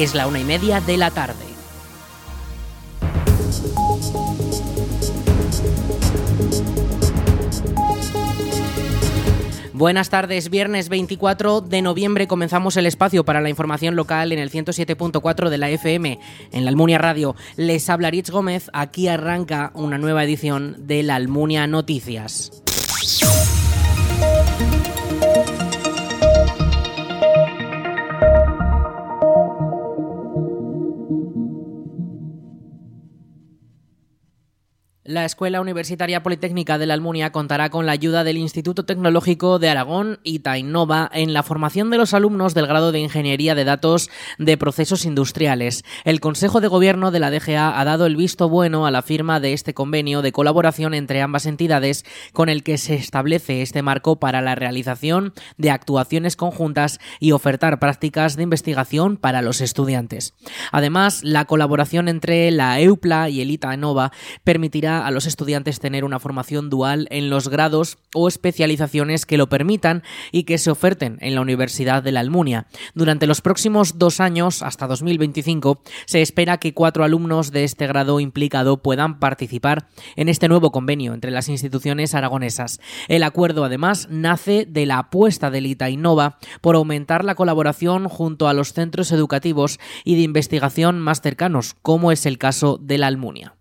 Es la una y media de la tarde. Buenas tardes, viernes 24 de noviembre comenzamos el espacio para la información local en el 107.4 de la FM en la Almunia Radio. Les habla Rich Gómez, aquí arranca una nueva edición de la Almunia Noticias. La Escuela Universitaria Politécnica de la Almunia contará con la ayuda del Instituto Tecnológico de Aragón y Tainova en la formación de los alumnos del grado de Ingeniería de Datos de Procesos Industriales. El Consejo de Gobierno de la DGA ha dado el visto bueno a la firma de este convenio de colaboración entre ambas entidades con el que se establece este marco para la realización de actuaciones conjuntas y ofertar prácticas de investigación para los estudiantes. Además, la colaboración entre la EUPLA y el ITANOVA permitirá a los estudiantes tener una formación dual en los grados o especializaciones que lo permitan y que se oferten en la Universidad de la Almunia. Durante los próximos dos años, hasta 2025, se espera que cuatro alumnos de este grado implicado puedan participar en este nuevo convenio entre las instituciones aragonesas. El acuerdo, además, nace de la apuesta del ITA Innova por aumentar la colaboración junto a los centros educativos y de investigación más cercanos, como es el caso de la Almunia.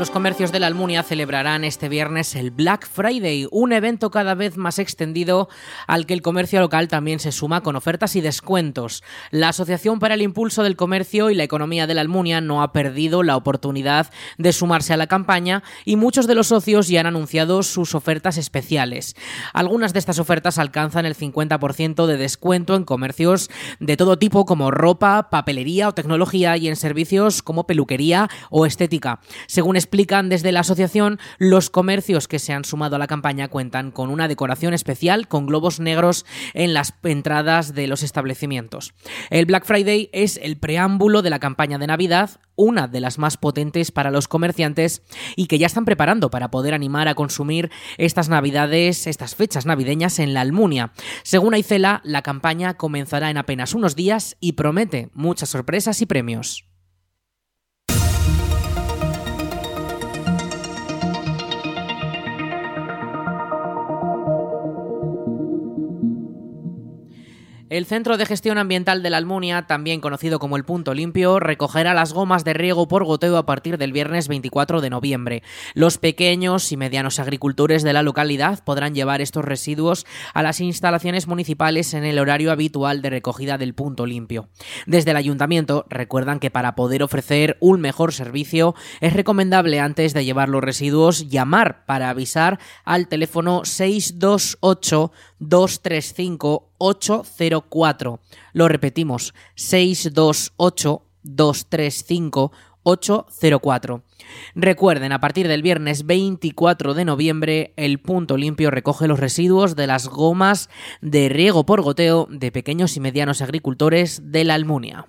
Los comercios de la Almunia celebrarán este viernes el Black Friday, un evento cada vez más extendido al que el comercio local también se suma con ofertas y descuentos. La Asociación para el Impulso del Comercio y la Economía de la Almunia no ha perdido la oportunidad de sumarse a la campaña y muchos de los socios ya han anunciado sus ofertas especiales. Algunas de estas ofertas alcanzan el 50% de descuento en comercios de todo tipo como ropa, papelería o tecnología y en servicios como peluquería o estética. Según explican desde la asociación, los comercios que se han sumado a la campaña cuentan con una decoración especial con globos negros en las entradas de los establecimientos. El Black Friday es el preámbulo de la campaña de Navidad, una de las más potentes para los comerciantes y que ya están preparando para poder animar a consumir estas navidades, estas fechas navideñas en la Almunia. Según Aicela, la campaña comenzará en apenas unos días y promete muchas sorpresas y premios. El Centro de Gestión Ambiental de la Almunia, también conocido como el Punto Limpio, recogerá las gomas de riego por goteo a partir del viernes 24 de noviembre. Los pequeños y medianos agricultores de la localidad podrán llevar estos residuos a las instalaciones municipales en el horario habitual de recogida del Punto Limpio. Desde el ayuntamiento recuerdan que para poder ofrecer un mejor servicio es recomendable antes de llevar los residuos llamar para avisar al teléfono 628 235 804. Lo repetimos, 628 235 804. Recuerden, a partir del viernes 24 de noviembre, el punto limpio recoge los residuos de las gomas de riego por goteo de pequeños y medianos agricultores de la Almunia.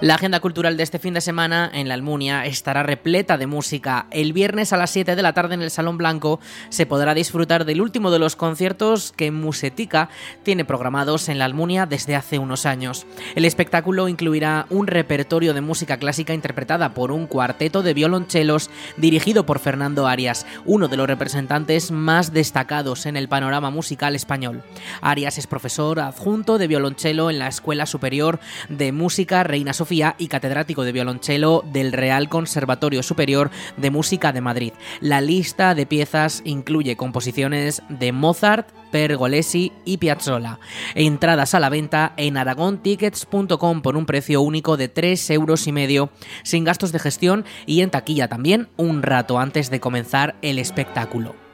La agenda cultural de este fin de semana en la Almunia estará repleta de música. El viernes a las 7 de la tarde en el Salón Blanco se podrá disfrutar del último de los conciertos que Musetica tiene programados en la Almunia desde hace unos años. El espectáculo incluirá un repertorio de música clásica interpretada por un cuarteto de violonchelos dirigido por Fernando Arias, uno de los representantes más destacados en el panorama musical español. Arias es profesor adjunto de violonchelo en la Escuela Superior de Música Reina Sofía y catedrático de violonchelo del Real Conservatorio Superior de Música de Madrid. La lista de piezas incluye composiciones de Mozart, Pergolesi y Piazzolla. Entradas a la venta en aragontickets.com por un precio único de 3 euros y medio, sin gastos de gestión y en taquilla también un rato antes de comenzar el espectáculo.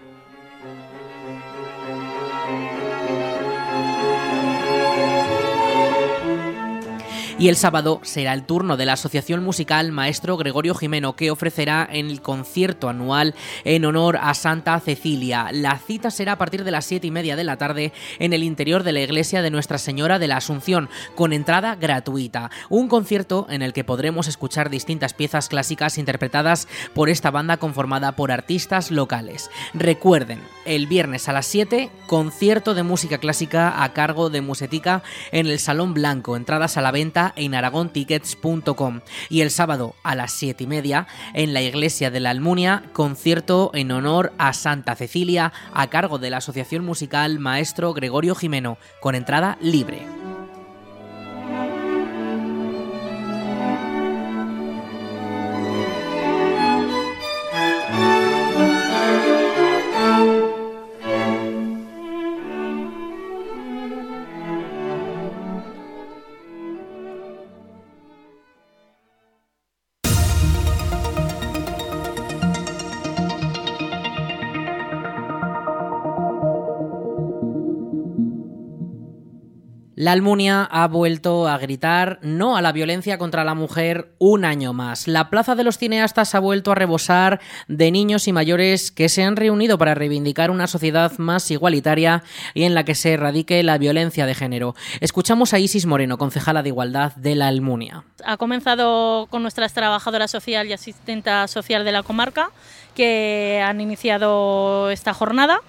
Y el sábado será el turno de la Asociación Musical Maestro Gregorio Jimeno, que ofrecerá el concierto anual en honor a Santa Cecilia. La cita será a partir de las 7 y media de la tarde en el interior de la iglesia de Nuestra Señora de la Asunción, con entrada gratuita. Un concierto en el que podremos escuchar distintas piezas clásicas interpretadas por esta banda conformada por artistas locales. Recuerden, el viernes a las 7, concierto de música clásica a cargo de Musetica en el Salón Blanco, entradas a la venta en aragontickets.com. Y el sábado a las 7 y media, en la iglesia de la Almunia, concierto en honor a Santa Cecilia a cargo de la Asociación Musical Maestro Gregorio Jimeno, con entrada libre. La Almunia ha vuelto a gritar no a la violencia contra la mujer un año más. La Plaza de los Cineastas ha vuelto a rebosar de niños y mayores que se han reunido para reivindicar una sociedad más igualitaria y en la que se erradique la violencia de género. Escuchamos a Isis Moreno, concejala de Igualdad de la Almunia. Ha comenzado con nuestras trabajadoras social y asistenta social de la comarca que han iniciado esta jornada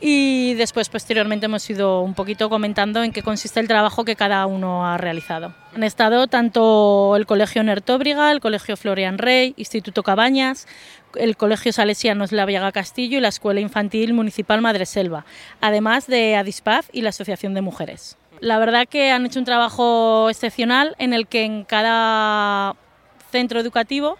y después posteriormente hemos ido un poquito comentando en qué consiste el trabajo que cada uno ha realizado. Han estado tanto el Colegio Nertóbriga, el Colegio Florian Rey, Instituto Cabañas, el Colegio Salesianos La Viaga Castillo y la Escuela Infantil Municipal Madreselva, además de Adispaz y la Asociación de Mujeres. La verdad que han hecho un trabajo excepcional en el que en cada centro educativo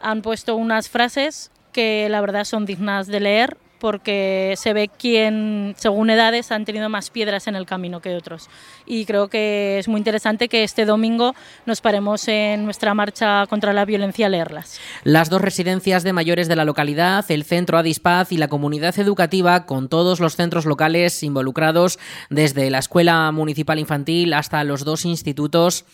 han puesto unas frases que la verdad son dignas de leer porque se ve quién, según edades, han tenido más piedras en el camino que otros. Y creo que es muy interesante que este domingo nos paremos en nuestra marcha contra la violencia a leerlas. Las dos residencias de mayores de la localidad, el Centro Adispaz y la comunidad educativa, con todos los centros locales involucrados, desde la Escuela Municipal Infantil hasta los dos institutos,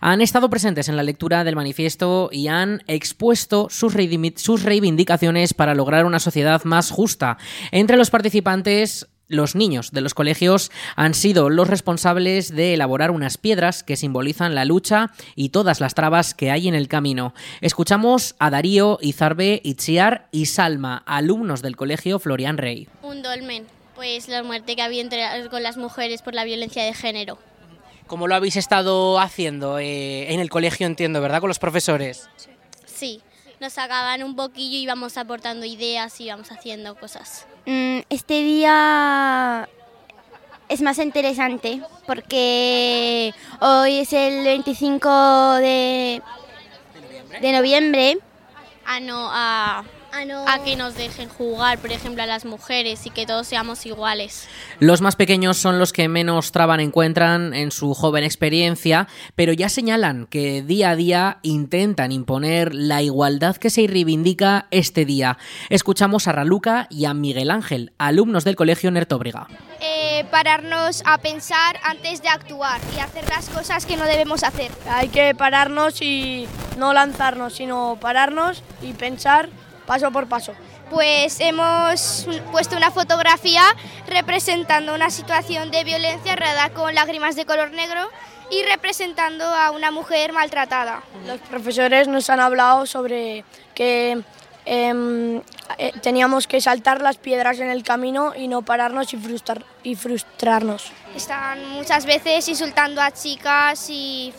han estado presentes en la lectura del manifiesto y han expuesto sus reivindicaciones para lograr una sociedad más justa entre los participantes los niños de los colegios han sido los responsables de elaborar unas piedras que simbolizan la lucha y todas las trabas que hay en el camino. Escuchamos a Darío, Izarbe, Itziar y Salma, alumnos del colegio Florian Rey. Un dolmen, pues la muerte que había entre, con las mujeres por la violencia de género. ¿Cómo lo habéis estado haciendo eh, en el colegio, entiendo, verdad, con los profesores? Sí nos sacaban un poquillo y íbamos aportando ideas y íbamos haciendo cosas. Mm, este día es más interesante porque hoy es el 25 de, de noviembre. Ah, no, a a que nos dejen jugar, por ejemplo, a las mujeres y que todos seamos iguales. Los más pequeños son los que menos traban encuentran en su joven experiencia, pero ya señalan que día a día intentan imponer la igualdad que se reivindica este día. Escuchamos a Raluca y a Miguel Ángel, alumnos del Colegio Nertóbriga. Eh, pararnos a pensar antes de actuar y hacer las cosas que no debemos hacer. Hay que pararnos y no lanzarnos, sino pararnos y pensar paso por paso? Pues hemos puesto una fotografía representando una situación de violencia rada con lágrimas de color negro y representando a una mujer maltratada. Los profesores nos han hablado sobre que em, eh, teníamos que saltar las piedras en el camino y no pararnos y, frustrar, y frustrarnos. Están muchas veces insultando a chicas y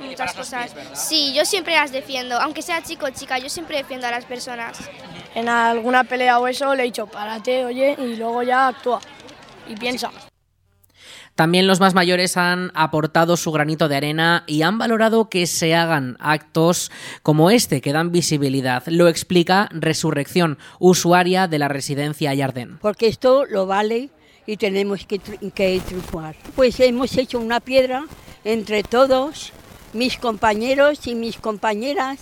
muchas cosas. Sí, yo siempre las defiendo, aunque sea chico o chica, yo siempre defiendo a las personas. En alguna pelea o eso le he dicho, párate, oye, y luego ya actúa y piensa. También los más mayores han aportado su granito de arena y han valorado que se hagan actos como este que dan visibilidad. Lo explica Resurrección, usuaria de la residencia Yardén. Porque esto lo vale y tenemos que, que triunfar. Pues hemos hecho una piedra entre todos mis compañeros y mis compañeras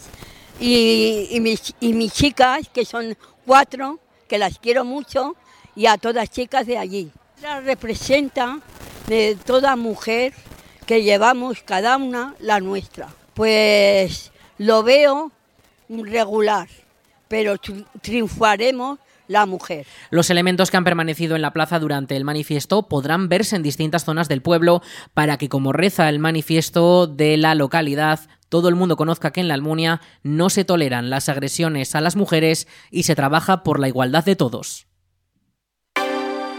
y, mis, mis chicas, que son cuatro, que las quiero mucho, y a todas chicas de allí. La representa de toda mujer que llevamos cada una la nuestra. Pues lo veo regular, pero triunfaremos la mujer. Los elementos que han permanecido en la plaza durante el manifiesto podrán verse en distintas zonas del pueblo para que, como reza el manifiesto de la localidad, todo el mundo conozca que en la Almunia no se toleran las agresiones a las mujeres y se trabaja por la igualdad de todos.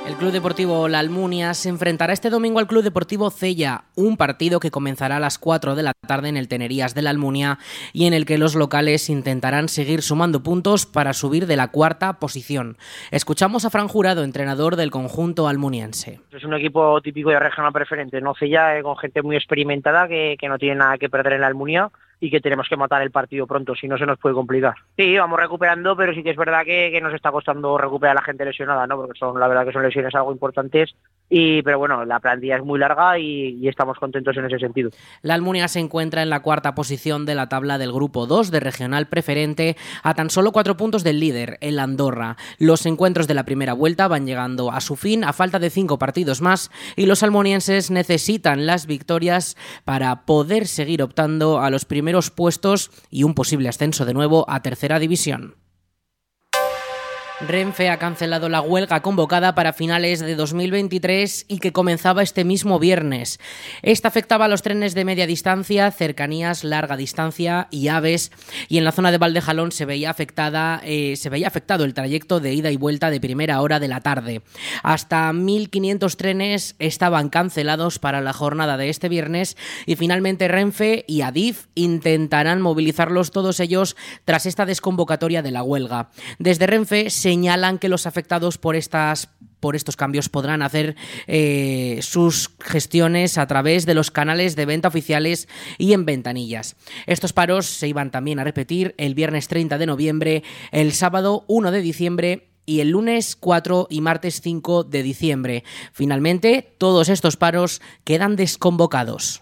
El Club Deportivo La Almunia se enfrentará este domingo al Club Deportivo Cella, un partido que comenzará a las 4 de la tarde en el Tenerías de la Almunia y en el que los locales intentarán seguir sumando puntos para subir de la cuarta posición. Escuchamos a Fran Jurado, entrenador del conjunto almuniense. Es un equipo típico de regional preferente, no Cella, eh, con gente muy experimentada que, que no tiene nada que perder en la Almunia y que tenemos que matar el partido pronto, si no se nos puede complicar. Sí, vamos recuperando, pero sí que es verdad que, nos está costando recuperar a la gente lesionada, ¿no? Porque son, la verdad que son lesiones algo importantes, y, pero bueno, la plantilla es muy larga y, estamos contentos en ese sentido. La Almunia se encuentra en la cuarta posición de la tabla del grupo 2 de regional preferente, a tan solo cuatro puntos del líder, el Andorra. Los encuentros de la primera vuelta van llegando a su fin a falta de cinco partidos más y los almonienses necesitan las victorias para poder seguir optando a los primeros primeros puestos y un posible ascenso de nuevo a tercera división. Renfe ha cancelado la huelga convocada para finales de 2023 y que comenzaba este mismo viernes. Esta afectaba a los trenes de media distancia, cercanías, larga distancia y aves, y en la zona de Valdejalón se veía afectada, eh, se veía afectado el trayecto de ida y vuelta de primera hora de la tarde. Hasta 1.500 trenes estaban cancelados para la jornada de este viernes y finalmente Renfe y Adif intentarán movilizarlos todos ellos tras esta desconvocatoria de la huelga. Desde Renfe se señalan que los afectados por estas por estos cambios podrán hacer eh, sus gestiones a través de los canales de venta oficiales y en ventanillas. Estos paros se iban también a repetir el viernes 30 de noviembre, el sábado 1 de diciembre y el lunes 4 y martes 5 de diciembre. Finalmente, todos estos paros quedan desconvocados.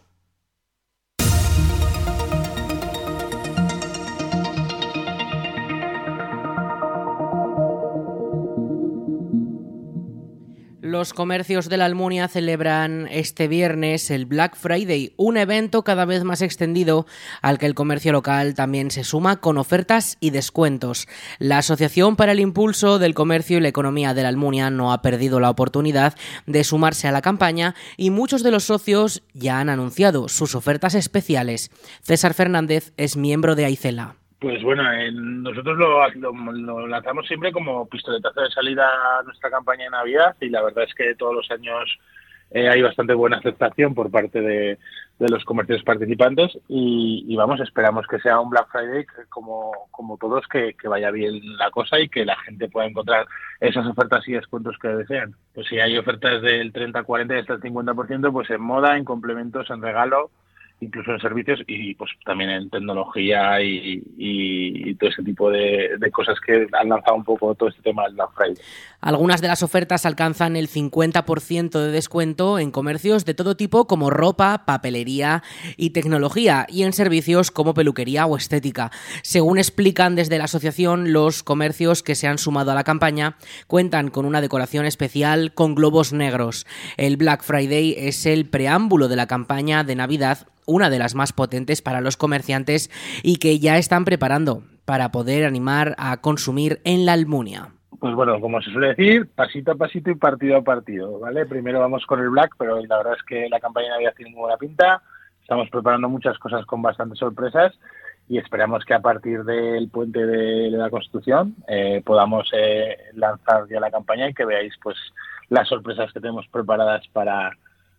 Los comercios de la Almunia celebran este viernes el Black Friday, un evento cada vez más extendido al que el comercio local también se suma con ofertas y descuentos. La Asociación para el Impulso del Comercio y la Economía de la Almunia no ha perdido la oportunidad de sumarse a la campaña y muchos de los socios ya han anunciado sus ofertas especiales. César Fernández es miembro de Aicela. Pues bueno, nosotros lo, lanzamos siempre como pistoletazo de salida a nuestra campaña de Navidad y la verdad es que todos los años eh, hay bastante buena aceptación por parte de, los comercios participantes y, vamos, esperamos que sea un Black Friday como, como todos, que, vaya bien la cosa y que la gente pueda encontrar esas ofertas y descuentos que desean. Pues si hay ofertas del 30, 40 y hasta el 50%, pues en moda, en complementos, en regalo, incluso en servicios y pues también en tecnología y, todo ese tipo de, cosas que han lanzado un poco todo este tema del Black Friday. Algunas de las ofertas alcanzan el 50% de descuento en comercios de todo tipo como ropa, papelería y tecnología y en servicios como peluquería o estética. Según explican desde la asociación, los comercios que se han sumado a la campaña cuentan con una decoración especial con globos negros. El Black Friday es el preámbulo de la campaña de Navidad una de las más potentes para los comerciantes y que ya están preparando para poder animar a consumir en la Almunia. Pues bueno, como se suele decir, pasito a pasito y partido a partido, ¿vale? Primero vamos con el Black, pero la verdad es que la campaña de Navidad tiene muy buena pinta. Estamos preparando muchas cosas con bastantes sorpresas y esperamos que a partir del puente de la Constitución eh, podamos eh, lanzar ya la campaña y que veáis pues las sorpresas que tenemos preparadas para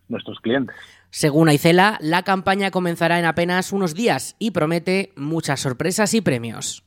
nuestros clientes. Según Aicela, la campaña comenzará en apenas unos días y promete muchas sorpresas y premios.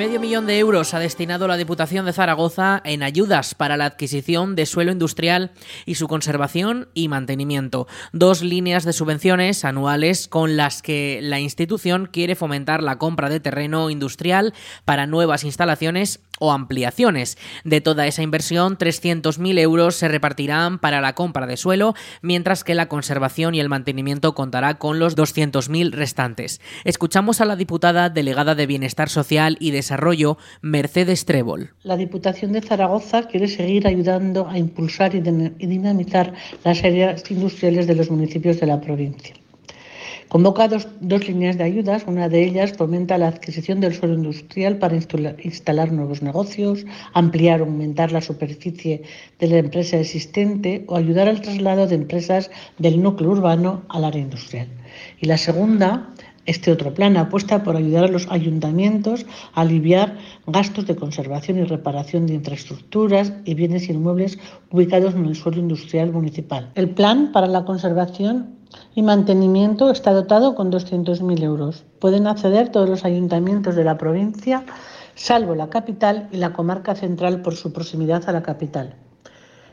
Medio millón de euros ha destinado la Diputación de Zaragoza en ayudas para la adquisición de suelo industrial y su conservación y mantenimiento. Dos líneas de subvenciones anuales con las que la institución quiere fomentar la compra de terreno industrial para nuevas instalaciones o ampliaciones. De toda esa inversión, 300.000 euros se repartirán para la compra de suelo, mientras que la conservación y el mantenimiento contará con los 200.000 restantes. Escuchamos a la diputada delegada de Bienestar Social y de Mercedes Trébol. La Diputación de Zaragoza quiere seguir ayudando a impulsar y dinamizar las áreas industriales de los municipios de la provincia. Convoca dos, líneas de ayudas. Una de ellas fomenta la adquisición del suelo industrial para instalar nuevos negocios, ampliar o aumentar la superficie de la empresa existente o ayudar al traslado de empresas del núcleo urbano al área industrial. Y la segunda este otro plan apuesta por ayudar a los ayuntamientos a aliviar gastos de conservación y reparación de infraestructuras y bienes inmuebles ubicados en el suelo industrial municipal. El plan para la conservación y mantenimiento está dotado con 200.000 euros. Pueden acceder todos los ayuntamientos de la provincia, salvo la capital y la comarca central por su proximidad a la capital.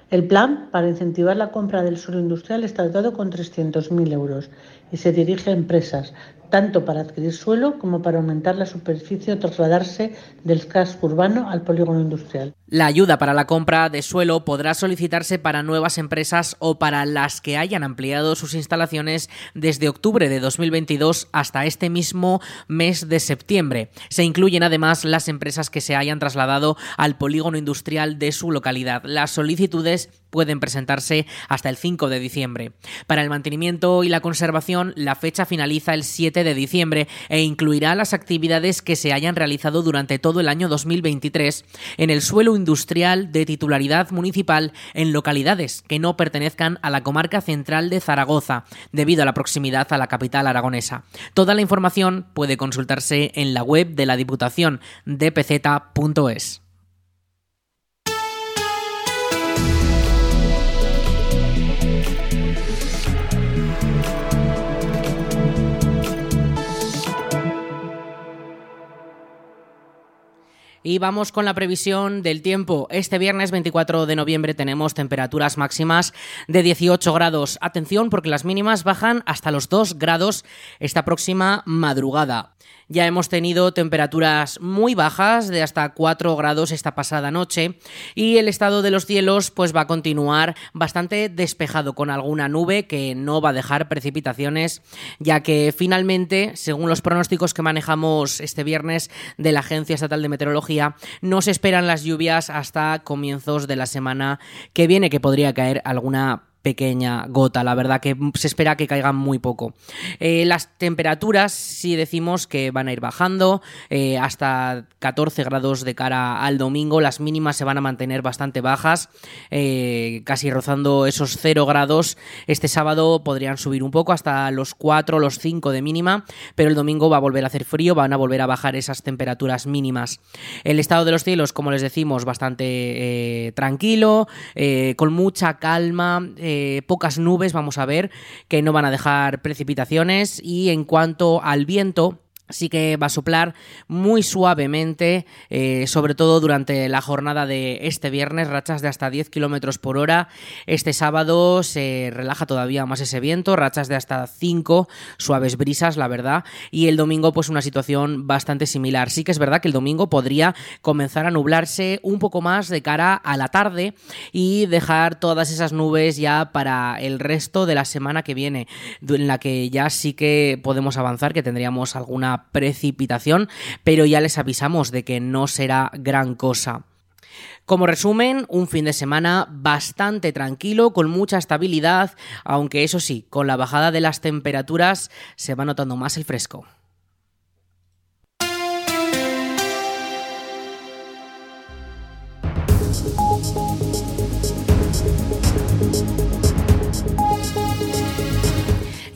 El plan para incentivar la compra del suelo industrial está dotado con 300.000 euros y se dirige a empresas, tanto para adquirir suelo como para aumentar la superficie o trasladarse del casco urbano al polígono industrial. La ayuda para la compra de suelo podrá solicitarse para nuevas empresas o para las que hayan ampliado sus instalaciones desde octubre de 2022 hasta este mismo mes de septiembre. Se incluyen además las empresas que se hayan trasladado al polígono industrial de su localidad. Las solicitudes pueden presentarse hasta el 5 de diciembre. Para el mantenimiento y la conservación, la fecha finaliza el 7 de diciembre e incluirá las actividades que se hayan realizado durante todo el año 2023 en el suelo industrial de titularidad municipal en localidades que no pertenezcan a la comarca central de Zaragoza, debido a la proximidad a la capital aragonesa. Toda la información puede consultarse en la web de la Diputación dpz.es. Y vamos con la previsión del tiempo. Este viernes 24 de noviembre tenemos temperaturas máximas de 18 grados. Atención porque las mínimas bajan hasta los 2 grados esta próxima madrugada. Ya hemos tenido temperaturas muy bajas de hasta 4 grados esta pasada noche y el estado de los cielos pues va a continuar bastante despejado con alguna nube que no va a dejar precipitaciones ya que finalmente según los pronósticos que manejamos este viernes de la Agencia Estatal de Meteorología no se esperan las lluvias hasta comienzos de la semana que viene que podría caer alguna pequeña gota, la verdad que se espera que caigan muy poco. Eh, las temperaturas, si decimos que van a ir bajando eh, hasta 14 grados de cara al domingo, las mínimas se van a mantener bastante bajas, eh, casi rozando esos 0 grados. Este sábado podrían subir un poco hasta los 4, los 5 de mínima, pero el domingo va a volver a hacer frío, van a volver a bajar esas temperaturas mínimas. El estado de los cielos, como les decimos, bastante tranquilo, con mucha calma. Eh, pocas nubes, vamos a ver, que no van a dejar precipitaciones. Y en cuanto al viento, sí que va a soplar muy suavemente, eh, sobre todo durante la jornada de este viernes, rachas de hasta 10 kilómetros por hora. Este sábado se relaja todavía más ese viento, rachas de hasta 5 suaves brisas, la verdad. Y el domingo, pues una situación bastante similar. Sí que es verdad que el domingo podría comenzar a nublarse un poco más de cara a la tarde y dejar todas esas nubes ya para el resto de la semana que viene, en la que ya sí que podemos avanzar, que tendríamos alguna precipitación, pero ya les avisamos de que no será gran cosa. Como resumen, un fin de semana bastante tranquilo, con mucha estabilidad, aunque eso sí, con la bajada de las temperaturas se va notando más el fresco.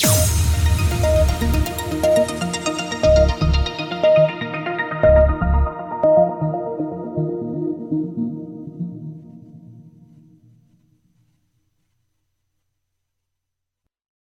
Peace.